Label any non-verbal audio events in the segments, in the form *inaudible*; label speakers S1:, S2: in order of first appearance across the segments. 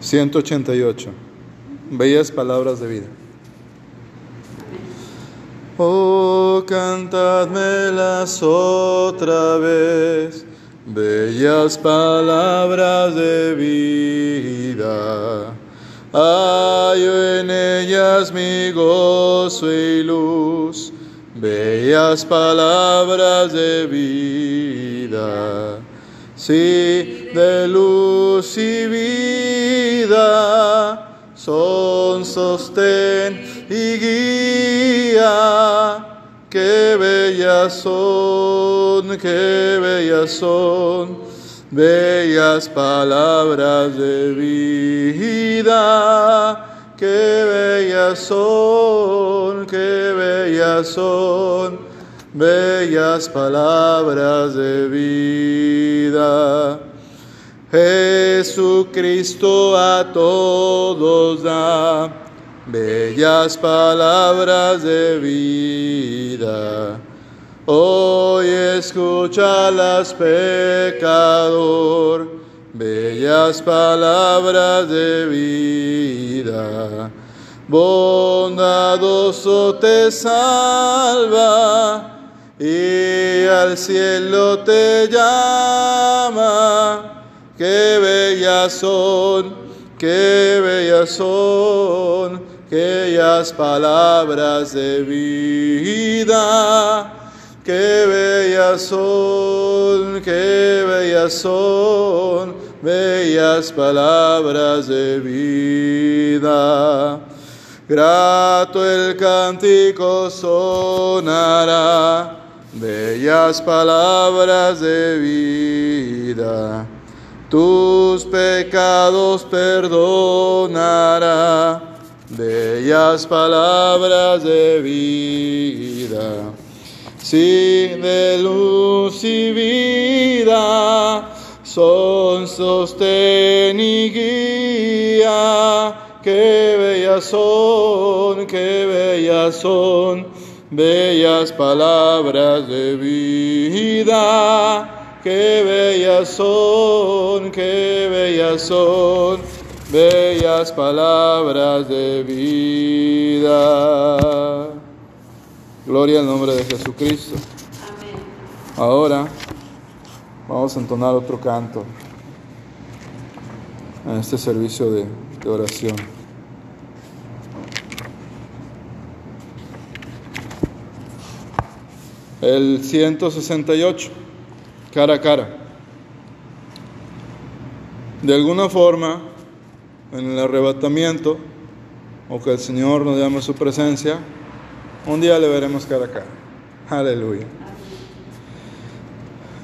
S1: 188. Bellas palabras de vida. Oh, cantadmelas otra vez, bellas palabras de vida. Hallo en ellas mi gozo y luz, bellas palabras de vida. Sí, de luz y vida son sostén y guía. Qué bellas son, qué bellas son, bellas palabras de vida. Qué bellas son, qué bellas son, bellas palabras de vida. Jesucristo a todos da bellas palabras de vida. Hoy escúchalas, pecador, bellas palabras de vida. Bondadoso te salva y al cielo te llama. Qué bellas son, qué bellas son, aquellas palabras de vida. Qué bellas son, qué bellas son, bellas palabras de vida. Grato el cántico sonará, bellas palabras de vida. Tus pecados perdonará, bellas palabras de vida. Sí, de luz y vida son sostén y guía. Qué bellas son, qué bellas son, bellas palabras de vida. Qué bellas son, qué bellas son, bellas palabras de vida. Gloria al nombre de Jesucristo. Ahora vamos a entonar otro canto en este servicio de, de oración. El 168, cara a cara. De alguna forma, en el arrebatamiento, o que el Señor nos llame a su presencia, un día le veremos cara a cara. Aleluya.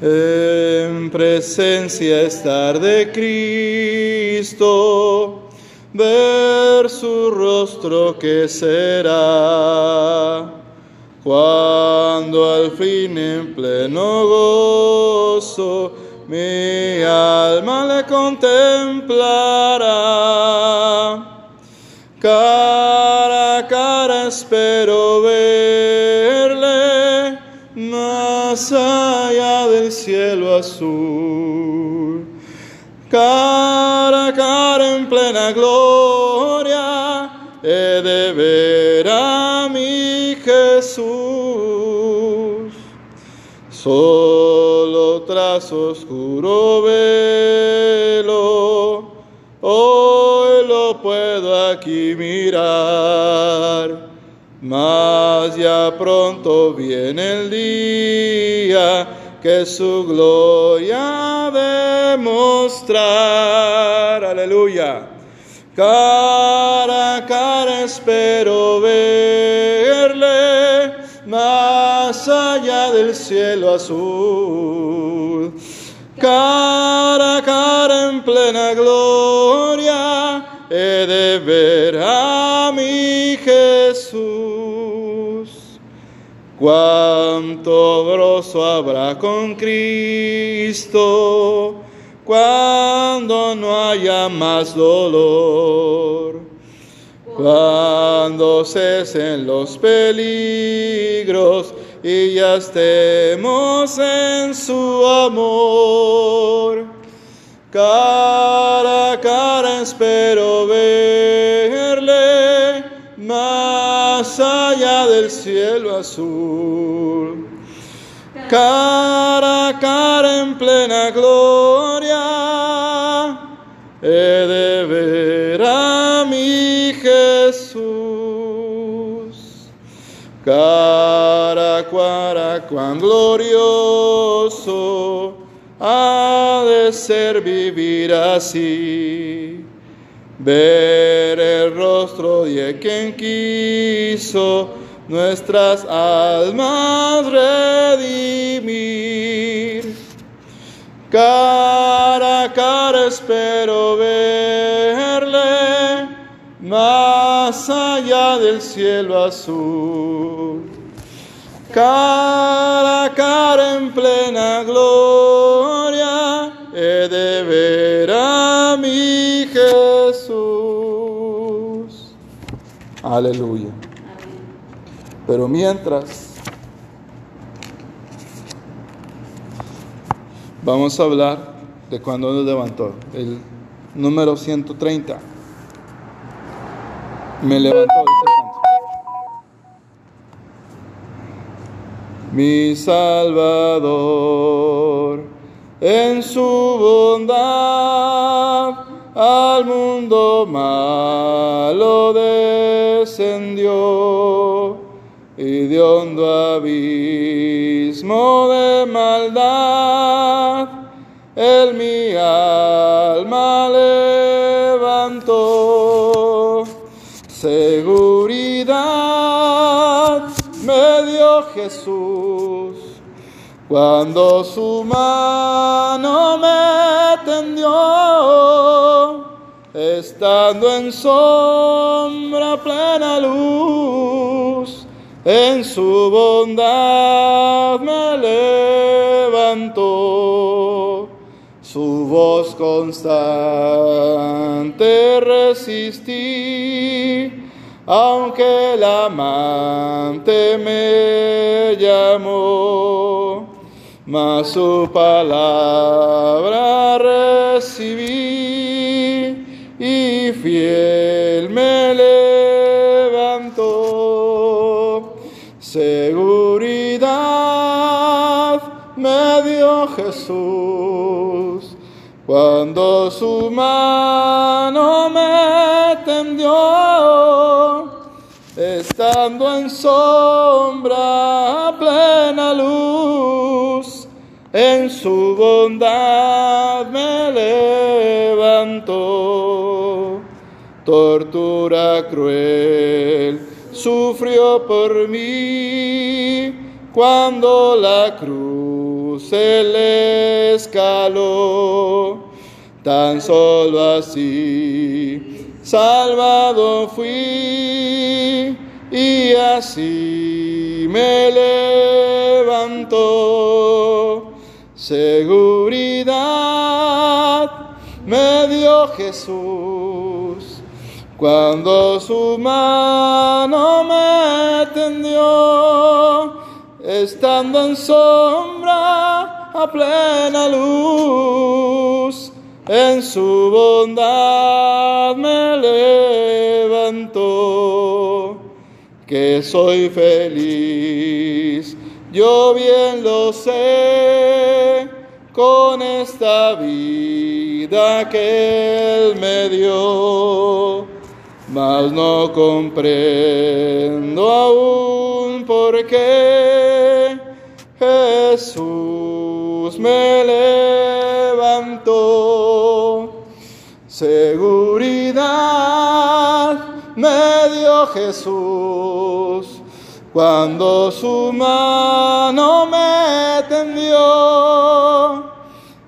S1: En presencia estar de Cristo, ver su rostro que será, cuando al fin en pleno gozo mi alma le contemplará. Cara a cara espero verle más allá del cielo azul. Cara a cara en plena gloria Jesús. Solo tras oscuro velo, hoy lo puedo aquí mirar. Mas ya pronto viene el día que su gloria ha de mostrar. Aleluya. Cara a cara espero verle del cielo azul. Cara a cara en plena gloria he de ver a mi Jesús. Cuánto grosso habrá con Cristo cuando no haya más dolor. Cuando cesen los peligros y ya estemos en su amor. Cara a cara espero verle más allá del cielo azul. Cara a cara en plena gloria, he de ver a mi Jesús. Cuán glorioso ha de ser vivir así. Ver el rostro de quien quiso nuestras almas redimir. Cara a cara espero verle más allá del cielo azul. Cara a cara en plena gloria he de ver a mi Jesús. Aleluya. Pero mientras, vamos a hablar de cuando nos levantó. El número 130. Me levantó, dice el canto. Mi Salvador, en su bondad al mundo malo descendió y de hondo abismo de maldad, Jesús. Cuando su mano me tendió, estando en sombra plena luz en su bondad me levantó, su voz constante resistí, aunque el amante me llamó, mas su palabra recibí y fiel me levantó. Seguridad me dio Jesús cuando su mano estando en sombra plena luz, en su bondad me levantó. Tortura cruel sufrió por mí cuando la cruz él escaló. Tan solo así salvado fui y así me levantó. Seguridad me dio Jesús cuando su mano me tendió, estando en sombra a plena luz, en su bondad me levantó, que soy feliz, yo bien lo sé, con esta vida que Él me dio mas no comprendo aún por qué Jesús me levantó. Jesús cuando su mano me tendió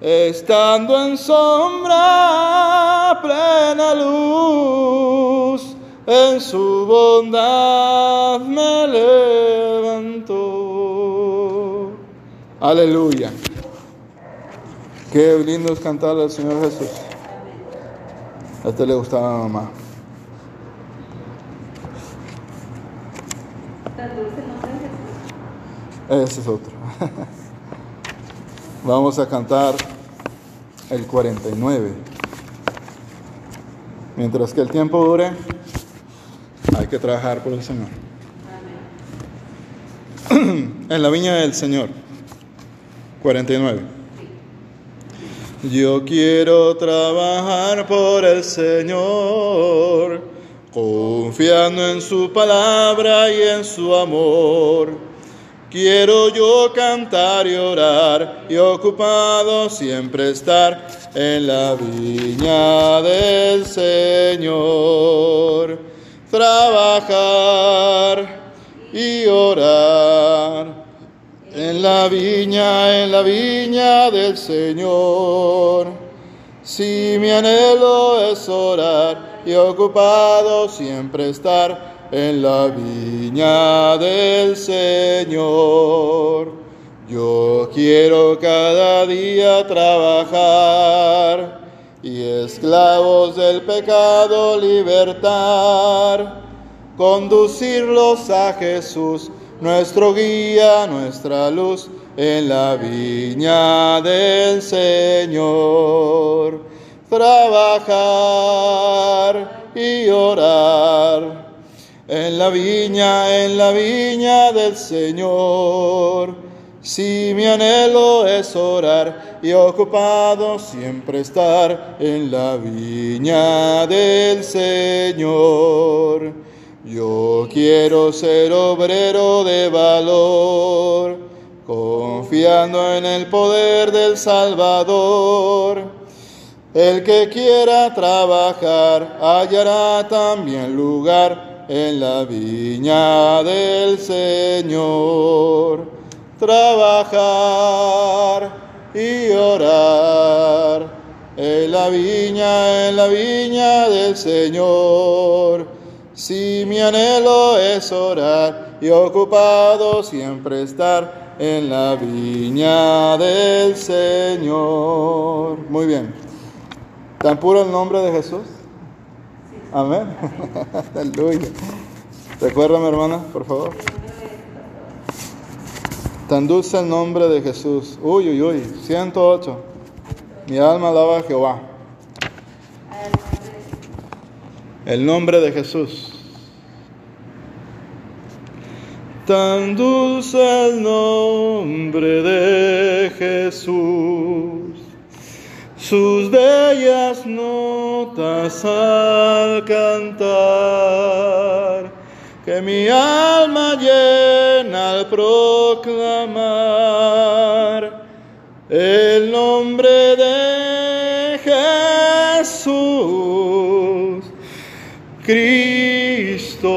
S1: estando en sombra plena luz, en su bondad me levantó. Aleluya. Qué lindo es cantar al Señor Jesús. A este le gustaba mamá. Ese es otro. *laughs* Vamos a cantar el 49. Mientras que el tiempo dure, hay que trabajar por el Señor. *clears throat* en la viña del Señor, 49. Yo quiero trabajar por el Señor, confiando en su palabra y en su amor Quiero yo cantar y orar y ocupado siempre estar en la viña del Señor. Trabajar y orar en la viña, en la viña del Señor. Si mi anhelo es orar y ocupado siempre estar en la viña del Señor. Yo quiero cada día trabajar y esclavos del pecado libertar, conducirlos a Jesús, nuestro guía, nuestra luz, en la viña del Señor. Trabajar y orar en la viña, en la viña del Señor. Si mi anhelo es orar y ocupado siempre estar en la viña del Señor. Yo quiero ser obrero de valor, confiando en el poder del Salvador. El que quiera trabajar hallará también lugar en la viña del Señor, trabajar y orar en la viña, en la viña del Señor. Si mi anhelo es orar y ocupado siempre estar en la viña del Señor. Muy bien. ¿Tan puro el nombre de Jesús? Amén. *laughs* Aleluya. Recuérdame, hermana, por favor. Tan dulce el nombre de Jesús. Uy, uy, uy. 108. Mi alma alaba a Jehová. El nombre de Jesús. Tan dulce el nombre de Jesús sus bellas al cantar, que mi alma llena al proclamar el nombre de Jesús, Cristo,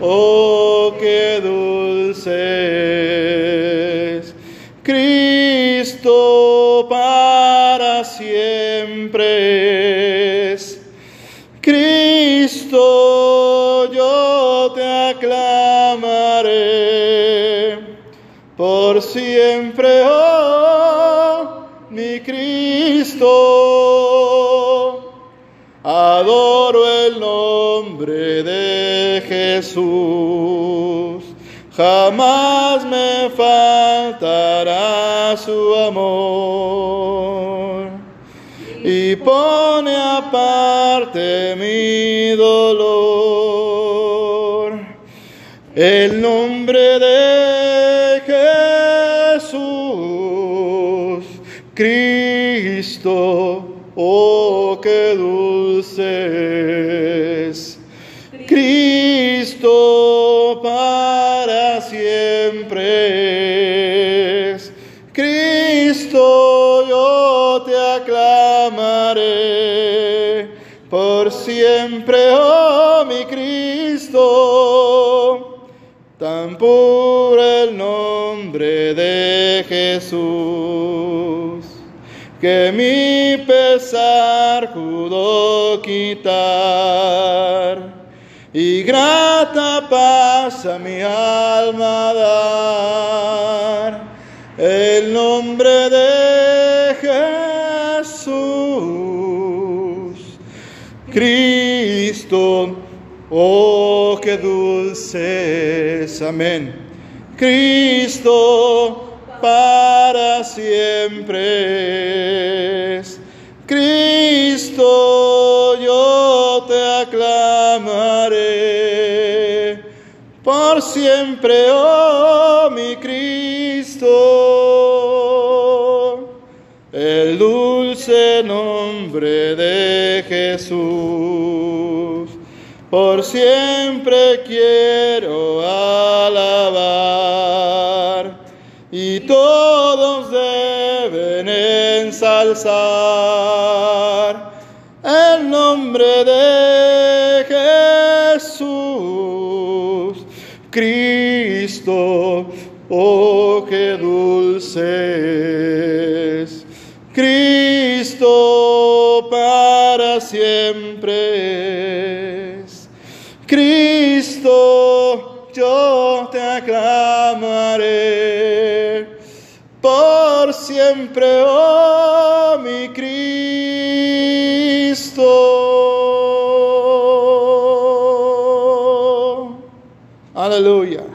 S1: oh qué dulce Jesús, jamás me faltará su amor. Y pone aparte mi dolor. El nombre de Jesús, Cristo, oh qué dulce para siempre. Cristo yo te aclamaré por siempre, oh mi Cristo. Tan puro el nombre de Jesús que mi pesar pudo quitar y grata paz a mi alma dar. El nombre de Jesús. Cristo oh qué dulce es amén. Cristo para siempre siempre, oh mi Cristo, el dulce nombre de Jesús, por siempre quiero alabar. Y todos deben ensalzar oh qué dulce Cristo para siempre Cristo, yo te aclamaré por siempre, oh mi Cristo. Aleluya.